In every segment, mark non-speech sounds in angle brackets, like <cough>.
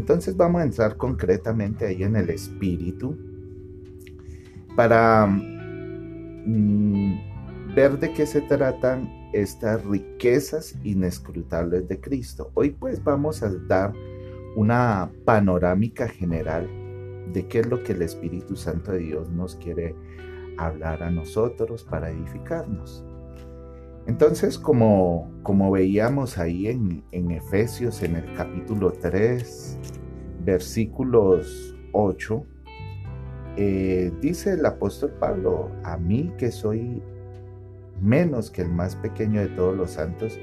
Entonces vamos a entrar concretamente ahí en el espíritu para mm, ver de qué se tratan estas riquezas inescrutables de Cristo. Hoy pues vamos a dar una panorámica general de qué es lo que el Espíritu Santo de Dios nos quiere hablar a nosotros para edificarnos. Entonces, como, como veíamos ahí en, en Efesios, en el capítulo 3, versículos 8, eh, dice el apóstol Pablo, a mí que soy menos que el más pequeño de todos los santos,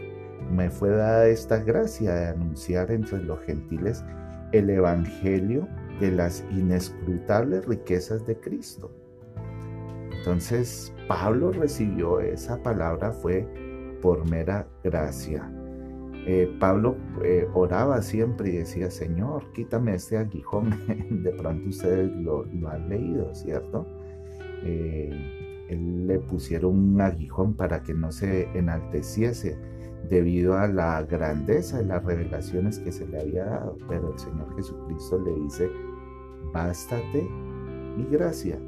me fue dada esta gracia de anunciar entre los gentiles el Evangelio de las inescrutables riquezas de Cristo. Entonces Pablo recibió esa palabra fue por mera gracia. Eh, Pablo eh, oraba siempre y decía, Señor, quítame este aguijón. <laughs> de pronto ustedes lo, han leído, ¿cierto? Eh, él le pusieron un aguijón para que no se enalteciese debido a la grandeza de las revelaciones que se le había dado. Pero el Señor Jesucristo le dice, bástate mi gracia,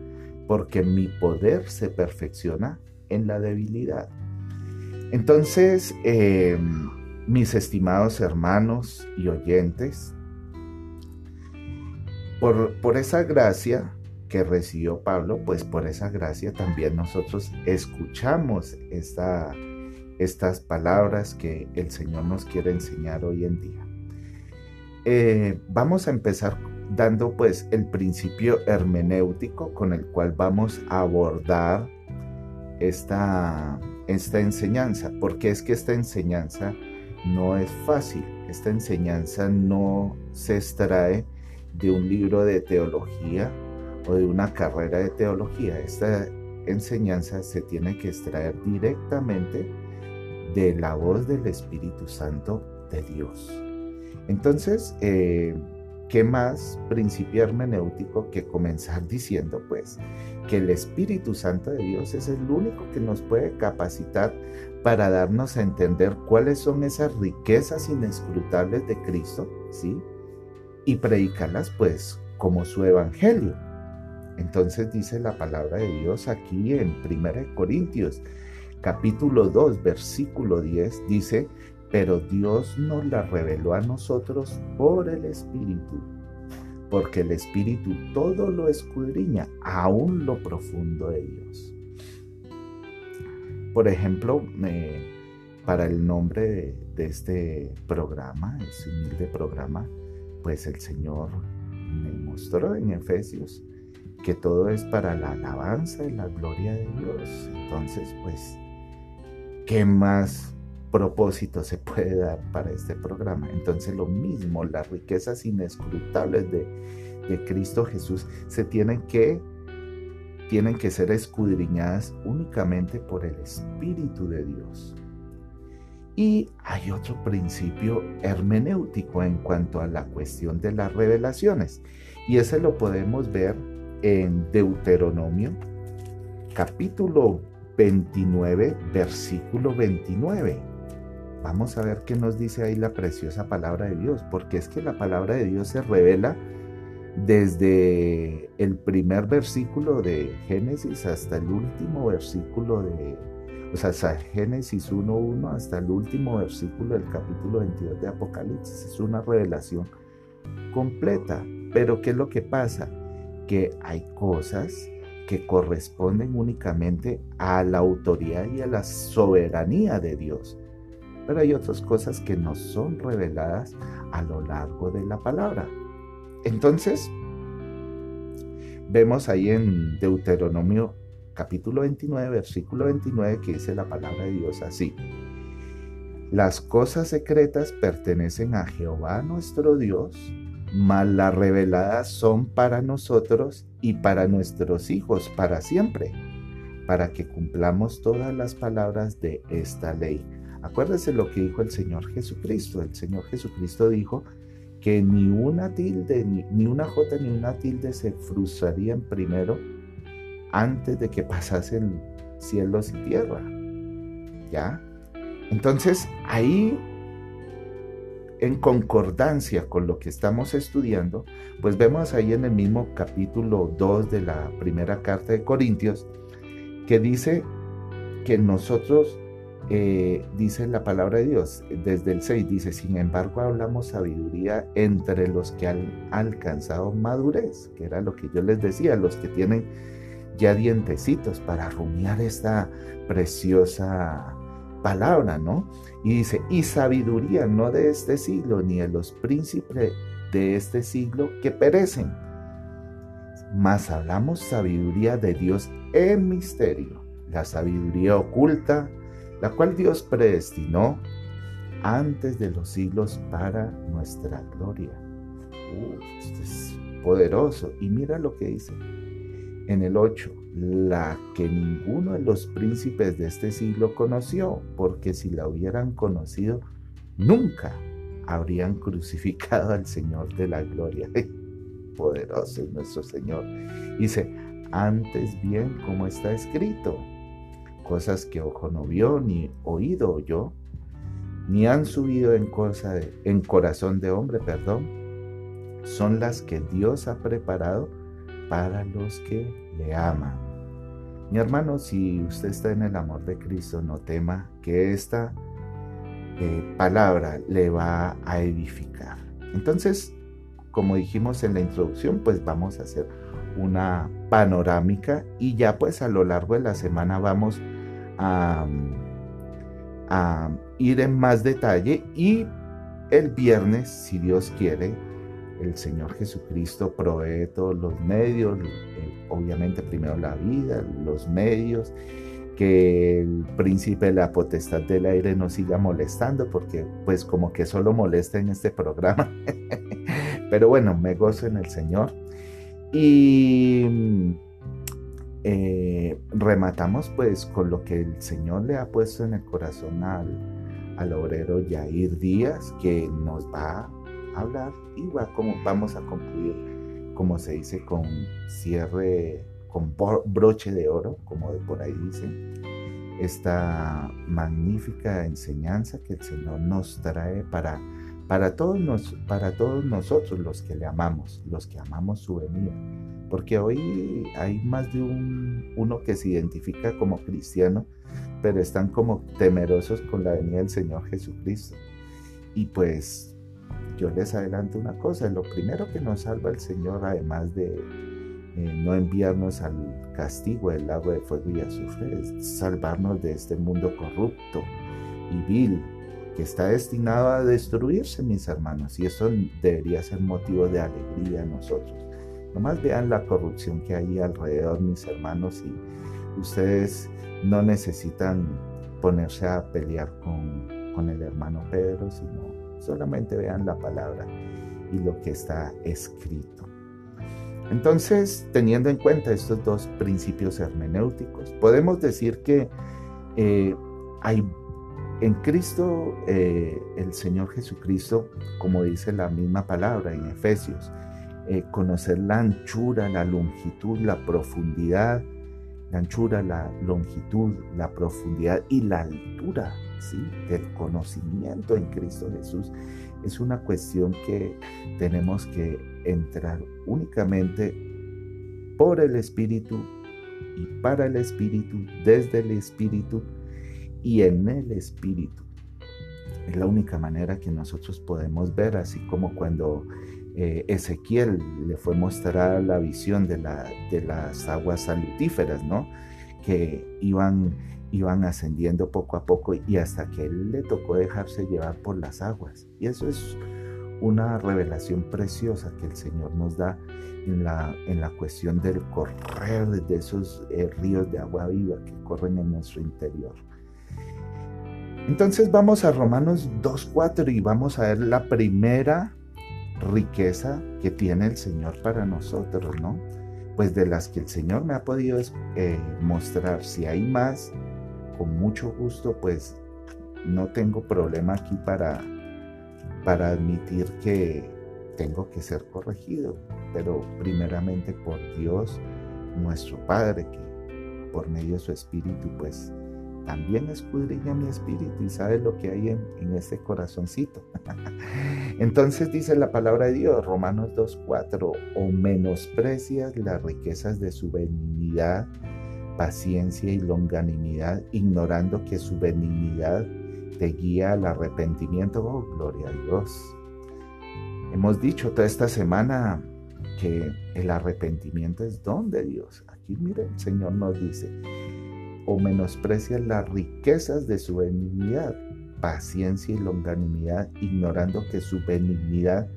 porque mi poder se perfecciona en la debilidad. Entonces, em, mis estimados hermanos y oyentes, por, esa gracia que recibió Pablo, pues por esa gracia también nosotros escuchamos esta, estas palabras que el Señor nos quiere enseñar hoy en día. Eh, vamos a empezar dando pues el principio hermenéutico con el cual vamos a abordar esta, esta enseñanza, porque es que esta enseñanza no es fácil, esta enseñanza no se extrae de un libro de teología o de una carrera de teología, esta enseñanza se tiene que extraer directamente de la voz del Espíritu Santo de Dios. Entonces, eh, ¿qué más principio hermenéutico que comenzar diciendo pues que el Espíritu Santo de Dios es el único que nos puede capacitar para darnos a entender cuáles son esas riquezas inescrutables de Cristo, ¿sí? Y predicarlas pues como su evangelio. Entonces dice la palabra de Dios aquí en 1 Corintios capítulo 2 versículo 10 dice, pero Dios nos la reveló a nosotros por el Espíritu, porque el Espíritu todo lo escudriña, aún lo profundo de Dios. Por ejemplo, para el nombre de, este programa, ese humilde programa, pues el Señor me mostró en Efesios que todo es para la alabanza y la gloria de Dios. Entonces, pues, ¿qué más propósito se puede dar para este programa. Entonces lo mismo, las riquezas inescrutables de, Cristo Jesús se tienen que, tienen que ser escudriñadas únicamente por el Espíritu de Dios. Y hay otro principio hermenéutico en cuanto a la cuestión de las revelaciones. Y ese lo podemos ver en Deuteronomio capítulo 29, versículo 29. Vamos a ver qué nos dice ahí la preciosa palabra de Dios, porque es que la palabra de Dios se revela desde el primer versículo de Génesis hasta el último versículo de, o sea, Génesis 1.1 hasta el último versículo del capítulo 22 de Apocalipsis. Es una revelación completa. Pero ¿qué es lo que pasa? Que hay cosas que corresponden únicamente a la autoridad y a la soberanía de Dios pero hay otras cosas que nos son reveladas a lo largo de la palabra. Entonces, vemos ahí en Deuteronomio capítulo 29, versículo 29, que dice la palabra de Dios así. Las cosas secretas pertenecen a Jehová nuestro Dios, mas las reveladas son para nosotros y para nuestros hijos para siempre, para que cumplamos todas las palabras de esta ley. Acuérdese lo que dijo el Señor Jesucristo. El Señor Jesucristo dijo que ni una tilde, ni, una jota, ni una tilde se frustrarían primero antes de que <laughs> pasasen cielos y tierra. ¿Ya? Entonces ahí en concordancia con lo que estamos estudiando, pues vemos ahí en el mismo capítulo 2 de la primera carta de Corintios, que dice que nosotros, eh, dice la palabra de Dios, desde el 6 dice, sin embargo hablamos sabiduría entre los que han alcanzado madurez, que era lo que yo les decía, los que tienen ya dientecitos para rumiar esta preciosa palabra, ¿no? Y dice, y sabiduría no de este siglo, ni de los príncipes de este siglo que perecen. Mas hablamos sabiduría de Dios en misterio, la sabiduría oculta, la cual Dios predestinó antes de los siglos para nuestra gloria. esto es poderoso. Y mira lo que dice en el 8 la que ninguno de los príncipes de este siglo conoció, porque si la hubieran conocido, nunca habrían <laughs> crucificado al Señor de la gloria. <laughs> Poderoso es nuestro Señor. Dice, antes bien como está escrito, cosas que ojo no vio, ni oído oyó, ni han subido en, cosa en corazón de hombre, perdón, son las que Dios ha preparado para los que le aman. Mi hermano, si usted está en el amor de Cristo, no tema que esta eh, palabra le va a edificar. Entonces, como dijimos en la introducción, pues vamos a hacer una panorámica y ya pues a lo largo de la semana vamos a, a ir en más detalle y el viernes, si Dios quiere, el Señor Jesucristo provee todos los medios, eh, obviamente primero la vida, los medios, que el príncipe de la potestad del aire no siga molestando, porque pues como que solo molesta en este programa. <laughs> Pero bueno, me gozo en el Señor. Y eh, rematamos pues con lo que el Señor le ha puesto en el corazón al, al obrero Yair Díaz, que nos va hablar y va como, vamos a concluir, como se dice, con cierre, con broche de oro, como de por ahí dicen, esta magnífica enseñanza que el Señor nos trae para, para, todos, nosotros los que le amamos, los que amamos su venida. Porque hoy hay más de un, uno que se identifica como cristiano, pero están como temerosos con la venida del Señor Jesucristo. Y pues yo les adelanto una cosa, lo primero que nos salva el Señor, además de eh, no enviarnos al castigo del lago de fuego y azufre, es salvarnos de este mundo corrupto y vil que está destinado a destruirse, mis hermanos, y eso debería ser motivo de alegría a nosotros. Nomás vean la corrupción que hay alrededor, mis hermanos, y ustedes no necesitan ponerse a pelear con, con el hermano Pedro, sino Solamente vean la palabra y lo que está escrito. Entonces, teniendo en cuenta estos dos principios hermenéuticos, podemos decir que eh, hay en Cristo, eh, el Señor Jesucristo, como dice la misma palabra en Efesios, eh, conocer la anchura, la longitud, la profundidad, la anchura, la longitud, la profundidad y la altura del conocimiento en Cristo Jesús, es una cuestión que tenemos que entrar únicamente por el Espíritu y para el Espíritu, desde el Espíritu y en el Espíritu. Es la única manera que nosotros podemos ver, así como cuando eh, Ezequiel le fue mostrar la visión de, la, de las aguas salutíferas, ¿no? Que iban iban ascendiendo poco a poco y hasta que él le tocó dejarse llevar por las aguas. Y eso es una revelación preciosa que el Señor nos da en la, en la cuestión del correr de esos eh, ríos de agua viva que corren en nuestro interior. Entonces vamos a Romanos 2.4 y vamos a ver la primera riqueza que tiene el Señor para nosotros, ¿no? Pues de las que el Señor me ha podido eh, mostrar, si hay más, con mucho gusto, pues no tengo problema aquí para, para admitir que tengo que ser corregido, pero primeramente por Dios, nuestro Padre, que por medio de su Espíritu, pues también escudriña mi espíritu y sabe lo que hay en, este corazoncito. <laughs> Entonces dice la palabra de Dios, Romanos 2.4, o menosprecias las riquezas de su benignidad, paciencia y longanimidad, ignorando que su benignidad te guía al arrepentimiento. Oh, gloria a Dios. Hemos dicho toda esta semana que el arrepentimiento es don de Dios. Aquí mire, el Señor nos dice, o menosprecias las riquezas de su benignidad, paciencia y longanimidad, ignorando que su benignidad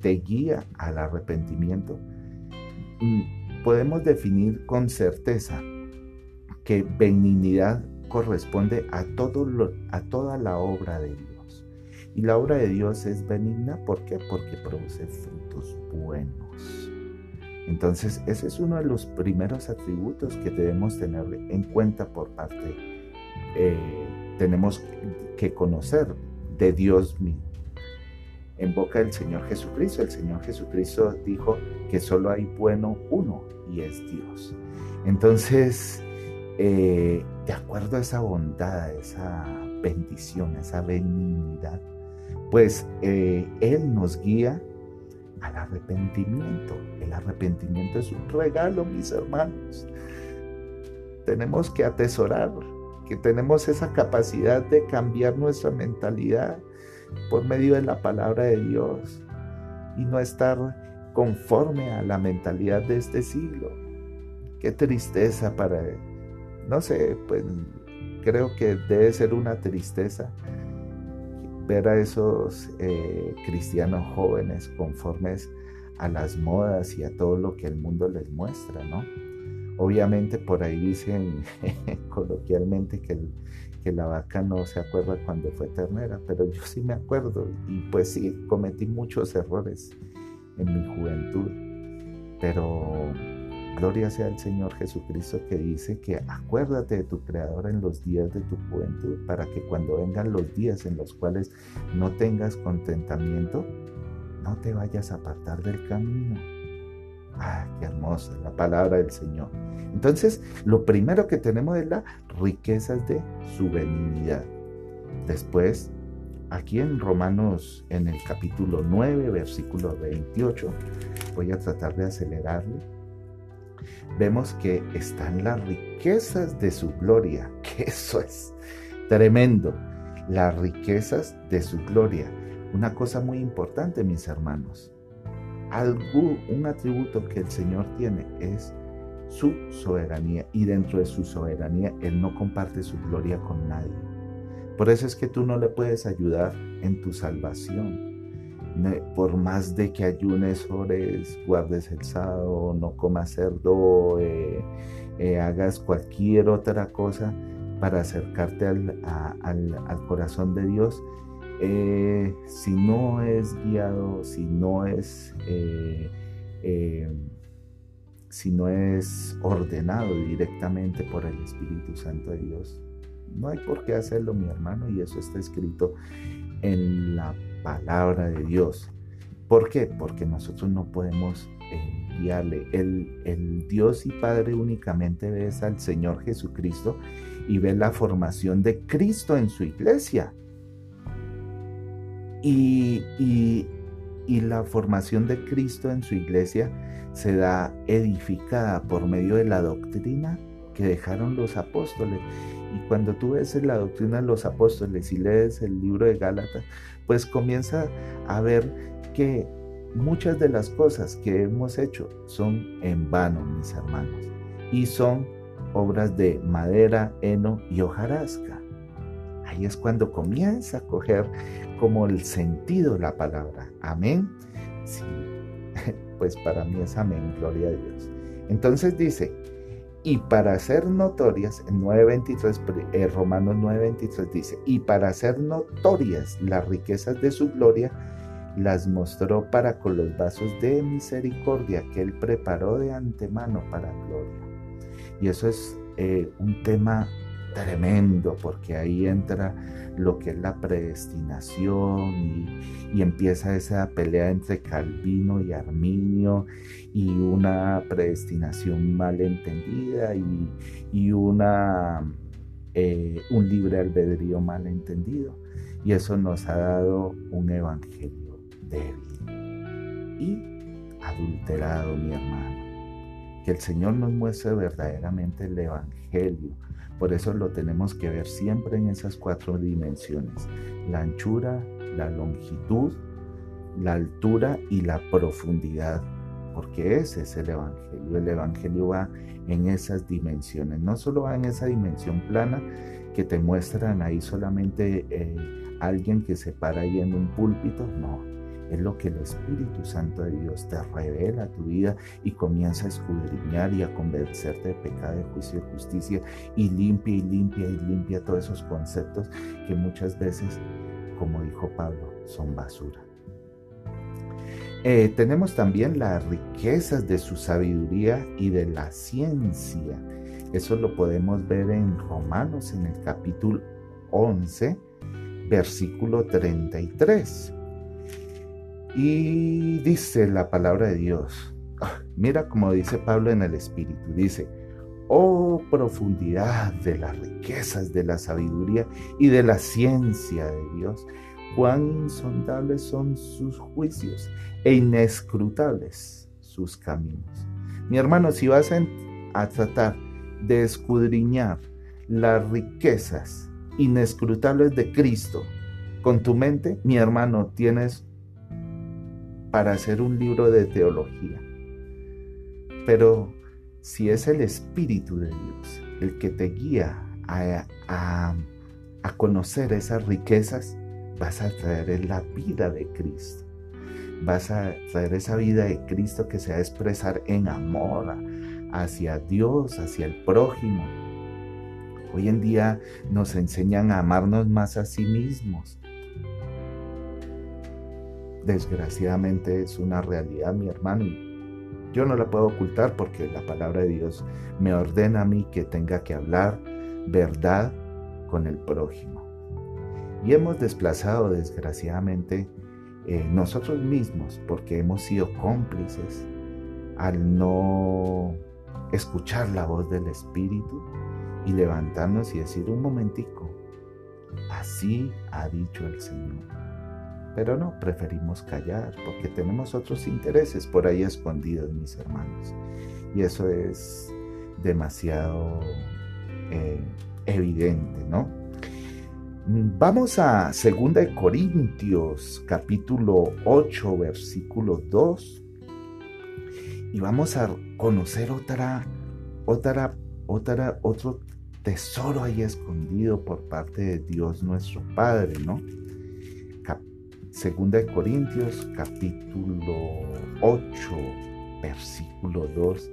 te guía al arrepentimiento. Mm, podemos definir con certeza que benignidad corresponde a, todo a toda la obra de Dios. Y la obra de Dios es benigna, ¿por qué? Porque produce frutos buenos. Entonces, ese es uno de los primeros atributos que debemos tener en cuenta por parte, eh, tenemos que conocer de Dios mismo. En boca del Señor Jesucristo, el Señor Jesucristo dijo que solo hay bueno uno y es Dios. Entonces, eh, de acuerdo a esa bondad, esa bendición, esa benignidad, pues eh, Él nos guía al arrepentimiento. El arrepentimiento es un regalo, mis hermanos. Tenemos que atesorar que tenemos esa capacidad de cambiar nuestra mentalidad por medio de la palabra de Dios y no estar conforme a la mentalidad de este siglo. Qué tristeza para no sé, pues creo que debe ser una tristeza ver a esos eh, cristianos jóvenes conformes a las modas y a todo lo que el mundo les muestra, ¿no? Obviamente por ahí dicen <laughs> coloquialmente que, que la vaca no se acuerda cuando fue ternera, pero yo sí me acuerdo y pues sí, cometí muchos errores en mi juventud, pero Gloria sea al Señor Jesucristo que dice que acuérdate de tu Creador en los días de tu juventud para que cuando vengan los días en los cuales no tengas contentamiento, no te vayas a apartar del camino. Ah, qué hermosa la palabra del Señor. Entonces, lo primero que tenemos es las riquezas de su benignidad. Después, aquí en Romanos, en el capítulo 9, versículo 28, voy a tratar de acelerarle vemos que están las riquezas de su gloria, <laughs> que eso es tremendo, las riquezas de su gloria. Una cosa muy importante, mis hermanos, algo, un atributo que el Señor tiene es su soberanía y dentro de su soberanía Él no comparte su gloria con nadie. Por eso es que tú no le puedes ayudar en tu salvación por más de que ayunes, ores, guardes el sábado, no comas cerdo, eh, eh, hagas cualquier otra cosa para acercarte al, corazón de Dios, eh, si no es guiado, si no es, si no es ordenado directamente por el Espíritu Santo de Dios, no hay por qué hacerlo, mi hermano, y eso está escrito en la palabra de Dios. ¿Por qué? Porque nosotros no podemos eh, guiarle. El, Dios y Padre únicamente ve al Señor Jesucristo y ve la formación de Cristo en su iglesia. Y, y, y la formación de Cristo en su iglesia se da edificada por medio de la doctrina que dejaron los apóstoles. Y cuando tú ves la doctrina de los apóstoles y lees el libro de Gálatas, pues comienza a ver que muchas de las cosas que hemos hecho son en vano, mis hermanos, y son obras de madera, heno y hojarasca. Ahí es cuando comienza a coger como el sentido la palabra. Amén. Sí, <laughs> pues para mí es amén, gloria a Dios. Entonces dice, y para ser notorias, en 9.23, eh, Romanos 9.23 dice, y para ser notorias las riquezas de su gloria, las mostró para con los vasos de misericordia que él preparó de antemano para gloria. Y eso es eh, un tema tremendo porque ahí entra lo que es la predestinación y, empieza esa pelea entre Calvino y Arminio y una predestinación mal entendida y, una eh, un libre albedrío mal entendido. Y eso nos ha dado un evangelio débil y adulterado, mi hermano. Que el Señor nos muestre verdaderamente el evangelio. Por eso lo tenemos que ver siempre en esas cuatro dimensiones. La anchura, la longitud, la altura y la profundidad, porque ese es el Evangelio. El Evangelio va en esas dimensiones, no solo va en esa dimensión plana que te muestran ahí solamente eh, alguien que se para ahí en un púlpito, no, es lo que el Espíritu Santo de Dios te revela a tu vida y comienza a escudriñar y a convencerte de pecado, de juicio y justicia y limpia y limpia y limpia todos esos conceptos que muchas veces, como dijo Pablo, son basura. Eh, tenemos también las riquezas de su sabiduría y de la ciencia. Eso lo podemos ver en Romanos en el capítulo 11, versículo 33. Y dice la palabra de Dios, ah, mira como dice Pablo en el Espíritu, dice, oh profundidad de las riquezas de la sabiduría y de la ciencia de Dios cuán insondables son sus juicios e inescrutables sus caminos. Mi hermano, si vas a, tratar de escudriñar las riquezas inescrutables de Cristo con tu mente, mi hermano, tienes para hacer un libro de teología. Pero si es el Espíritu de Dios el que te guía a, a conocer esas riquezas, vas a traer la vida de Cristo. Vas a traer esa vida de Cristo que se va a expresar en amor hacia Dios, hacia el prójimo. Hoy en día nos enseñan a amarnos más a sí mismos. Desgraciadamente es una realidad, mi hermano, yo no la puedo ocultar porque la palabra de Dios me ordena a mí que tenga que hablar verdad con el prójimo. Y hemos desplazado desgraciadamente eh, nosotros mismos porque hemos sido cómplices al no escuchar la voz del Espíritu y levantarnos y decir un momentico, así ha dicho el Señor. Pero no, preferimos callar porque tenemos otros intereses por ahí escondidos, mis hermanos. Y eso es demasiado eh, evidente, ¿no? Vamos a 2 Corintios capítulo 8 versículo 2 y vamos a conocer otra otra otra otro tesoro ahí escondido por parte de Dios nuestro Padre, ¿no? Segunda de Corintios capítulo 8 versículo 2.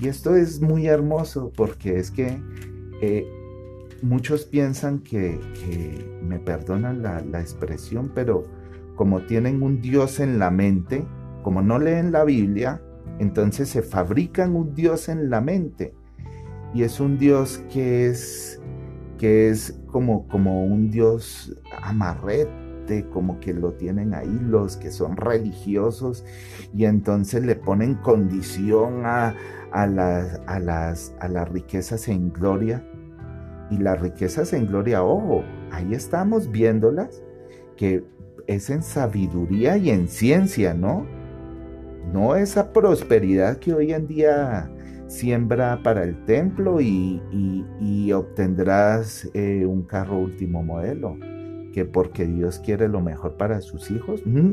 Y esto es muy hermoso porque es que eh, muchos piensan que, me perdonan la, expresión, pero como tienen un Dios en la mente, como no leen la Biblia, entonces se fabrican un Dios en la mente. Y es un Dios que es, que es como, como un Dios amarrete, como que lo tienen ahí los que son religiosos y entonces le ponen condición a, a, las, a, las, a las riquezas en gloria y las riquezas en gloria, ojo, ahí estamos viéndolas, que es en sabiduría y en ciencia, ¿no? No esa prosperidad que hoy en día siembra para el templo y, obtendrás eh, un carro último modelo, que porque Dios quiere lo mejor para sus hijos. Mm,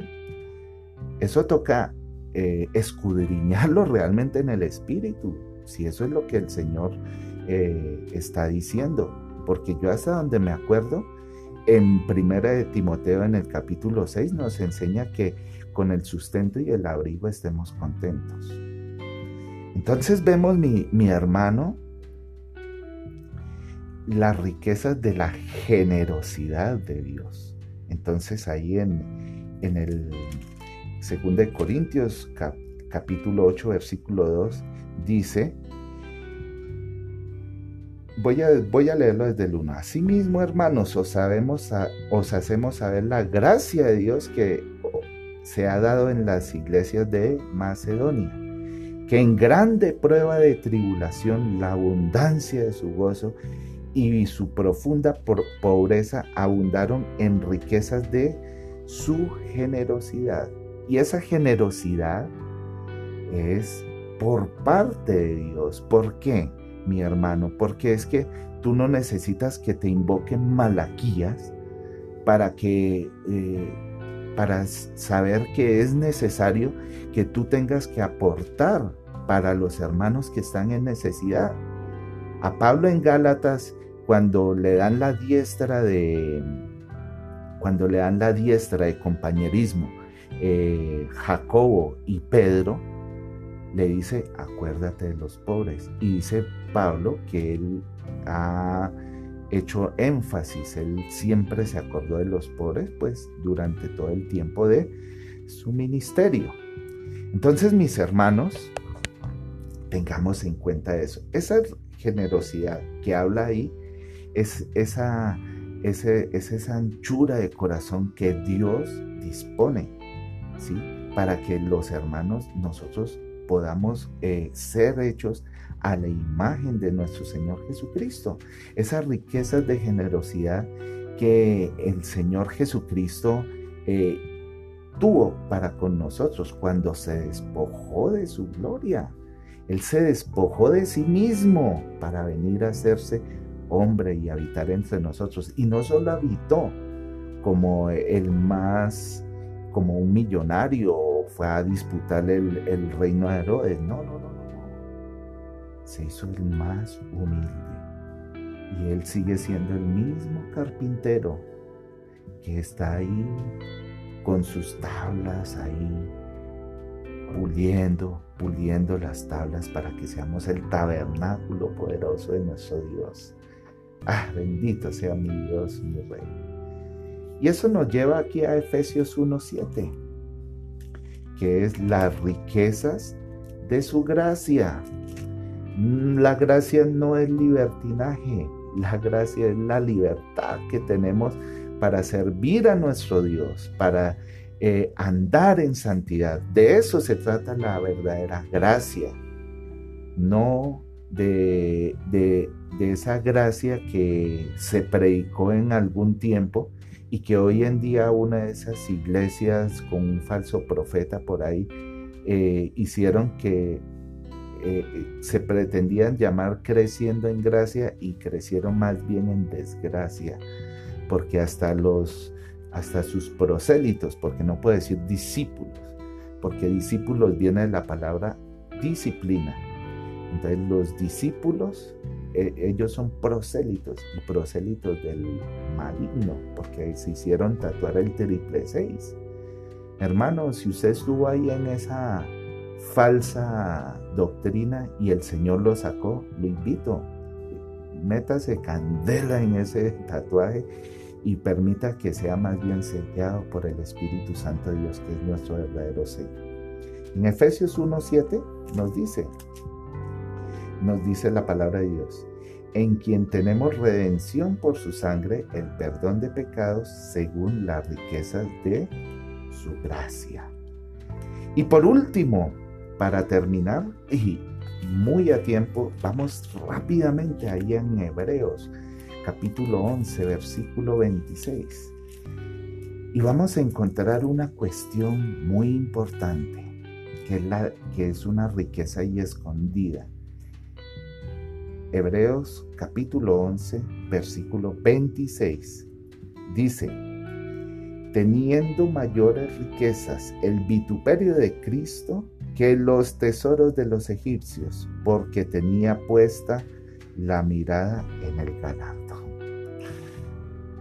eso toca eh, escudriñarlo <laughs> realmente en el espíritu, si eso es lo que el Señor eh, está diciendo, porque yo hasta donde me acuerdo, en Primera de Timoteo en el capítulo 6 nos enseña que con el sustento y el abrigo estemos contentos. Entonces vemos mi, mi hermano las riquezas de la generosidad de Dios. Entonces ahí en, en el 2 de Corintios capítulo 8 versículo 2 dice, Voy a, voy a leerlo desde el 1. Asimismo, hermanos, os, sabemos os hacemos saber la gracia de Dios que se ha dado en las iglesias de Macedonia, que en grande prueba de tribulación la abundancia de su gozo y su profunda pobreza abundaron en riquezas de su generosidad. Y esa generosidad es por parte de Dios. ¿Por qué, mi hermano? Porque es que tú no necesitas que te invoquen malaquías para que eh, para saber que es necesario que tú tengas que aportar para los hermanos que están en necesidad. A Pablo en Gálatas, cuando le dan la diestra de cuando le dan la diestra de compañerismo, eh, Jacobo y Pedro, le dice, acuérdate de los pobres. Y dice Pablo que él ha hecho énfasis, él siempre se acordó de los pobres, pues durante todo el tiempo de su ministerio. Entonces, mis hermanos, tengamos en cuenta eso. Esa generosidad que habla ahí es esa, ese, es esa anchura de corazón que Dios dispone, ¿sí? Para que los hermanos, nosotros podamos eh, ser hechos a la imagen de nuestro Señor Jesucristo. Esas riquezas de generosidad que el Señor Jesucristo eh, tuvo para con nosotros cuando se despojó de su gloria. Él se despojó de sí mismo para venir a hacerse hombre y habitar entre nosotros. Y no solo habitó como el más, como un millonario, fue a disputar el, el reino de Herodes. No, no, no, no. Se hizo el más humilde. Y él sigue siendo el mismo carpintero que está ahí con sus tablas ahí puliendo, puliendo las tablas para que seamos el tabernáculo poderoso de nuestro Dios. Ah, bendito sea mi Dios, mi Rey. Y eso nos lleva aquí a Efesios 1.7, que es las riquezas de su gracia. Mm, la gracia no es libertinaje, la gracia es la libertad que tenemos para servir a nuestro Dios, para eh, andar en santidad. De eso se trata la verdadera gracia, no de, de, esa gracia que se predicó en algún tiempo y que hoy en día una de esas iglesias con un falso profeta por ahí eh, hicieron que eh, se pretendían llamar creciendo en gracia y crecieron más bien en desgracia, porque hasta los hasta sus prosélitos, porque no puede decir discípulos, porque discípulos viene de la palabra disciplina, entonces los discípulos, eh, ellos son prosélitos y prosélitos del maligno, porque se hicieron tatuar el triple seis. Hermano, si usted estuvo ahí en esa falsa doctrina y el Señor lo sacó, lo invito, métase candela en ese tatuaje y permita que sea más bien sellado por el Espíritu Santo de Dios, que es nuestro verdadero Señor. En Efesios 1.7 nos dice, nos dice la palabra de Dios, en quien tenemos redención por su sangre, el perdón de pecados según las riquezas de su gracia. Y por último, para terminar, y muy a tiempo, vamos rápidamente ahí en Hebreos, capítulo 11, versículo 26. Y vamos a encontrar una cuestión muy importante, que es, la, que es una riqueza ahí escondida Hebreos capítulo 11, versículo 26. Dice, teniendo mayores riquezas el vituperio de Cristo que los tesoros de los egipcios, porque tenía puesta la mirada en el galardo.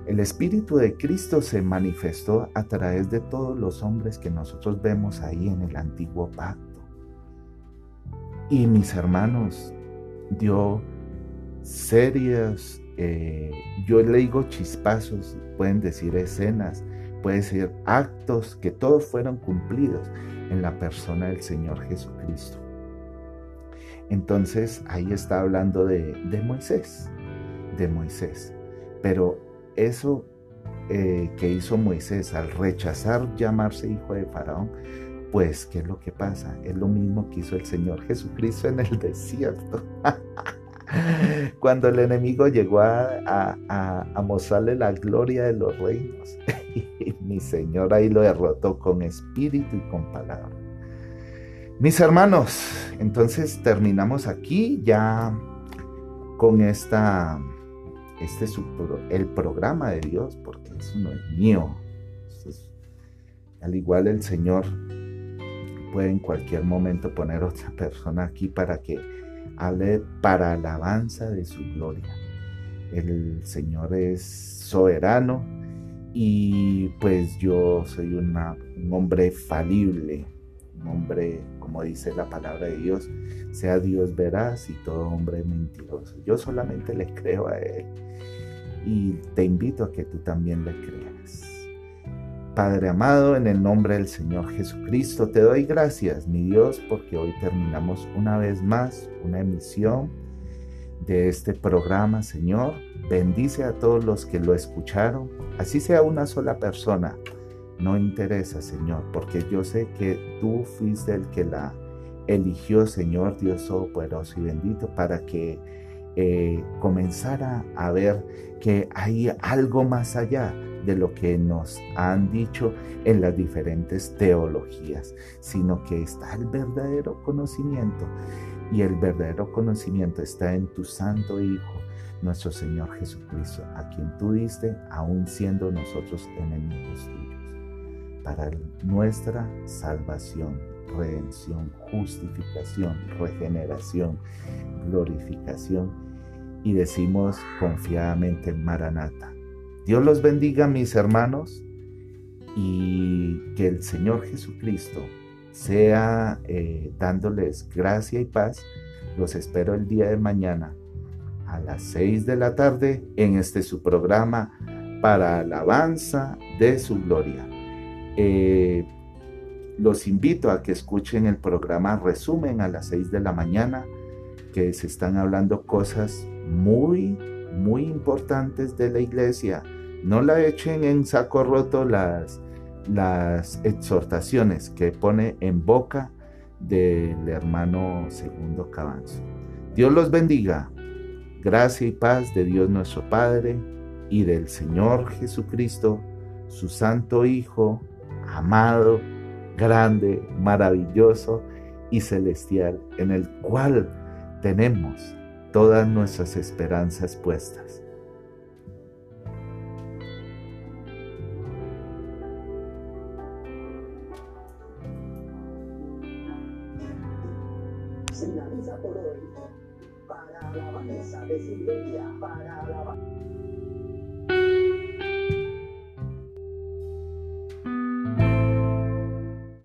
El Espíritu de Cristo se manifestó a través de todos los hombres que nosotros vemos ahí en el antiguo pacto. Y mis hermanos, dio serias, eh, yo le digo chispazos, pueden decir escenas, pueden ser actos que todos fueron cumplidos en la persona del Señor Jesucristo. Entonces ahí está hablando de, Moisés, de Moisés. Pero eso eh, que hizo Moisés al rechazar llamarse hijo de Faraón, pues, ¿qué es lo que pasa? Es lo mismo que hizo el Señor Jesucristo en el <laughs> desierto. <laughs> Cuando el enemigo llegó a, a, mostrarle la gloria de los reinos, <laughs> mi Señor ahí lo derrotó con espíritu y con palabra. Mis hermanos, entonces terminamos aquí ya con esta, este el programa de Dios, porque eso no es mío. al igual el Señor puede en cualquier momento poner otra persona aquí para que para alabanza de su gloria. El Señor es soberano y pues yo soy un hombre falible, un hombre, como dice la palabra de Dios, sea Dios veraz y todo hombre mentiroso. Yo solamente le creo a Él y te invito a que tú también le creas. Padre amado, en el nombre del Señor Jesucristo, te doy gracias, mi Dios, porque hoy terminamos una vez más una emisión de este programa, Señor. Bendice a todos los que lo escucharon, así sea una sola persona. No interesa, Señor, porque yo sé que tú fuiste el que la eligió, Señor Dios Todopoderoso y bendito, para que eh, comenzara a ver que hay algo más allá de lo que nos han dicho en las diferentes teologías, sino que está el verdadero conocimiento y el verdadero conocimiento está en tu Santo Hijo, nuestro Señor Jesucristo, a quien tú diste, aun siendo nosotros enemigos tuyos, para nuestra salvación, redención, justificación, regeneración, glorificación. Y decimos confiadamente, Maranata Dios los bendiga, mis hermanos, y que el Señor Jesucristo sea eh, dándoles gracia y paz. Los espero el día de mañana a las 6 de la tarde en este su programa para alabanza de su gloria. Eh, los invito a que escuchen el programa Resumen a las 6 de la mañana, que se están hablando cosas muy muy importantes de la iglesia. No la echen en saco roto las, las exhortaciones que pone en boca del hermano segundo Cabanzo. Dios los bendiga. Gracia y paz de Dios nuestro Padre y del Señor Jesucristo, su Santo Hijo, amado, grande, maravilloso y celestial, en el cual tenemos todas nuestras esperanzas puestas.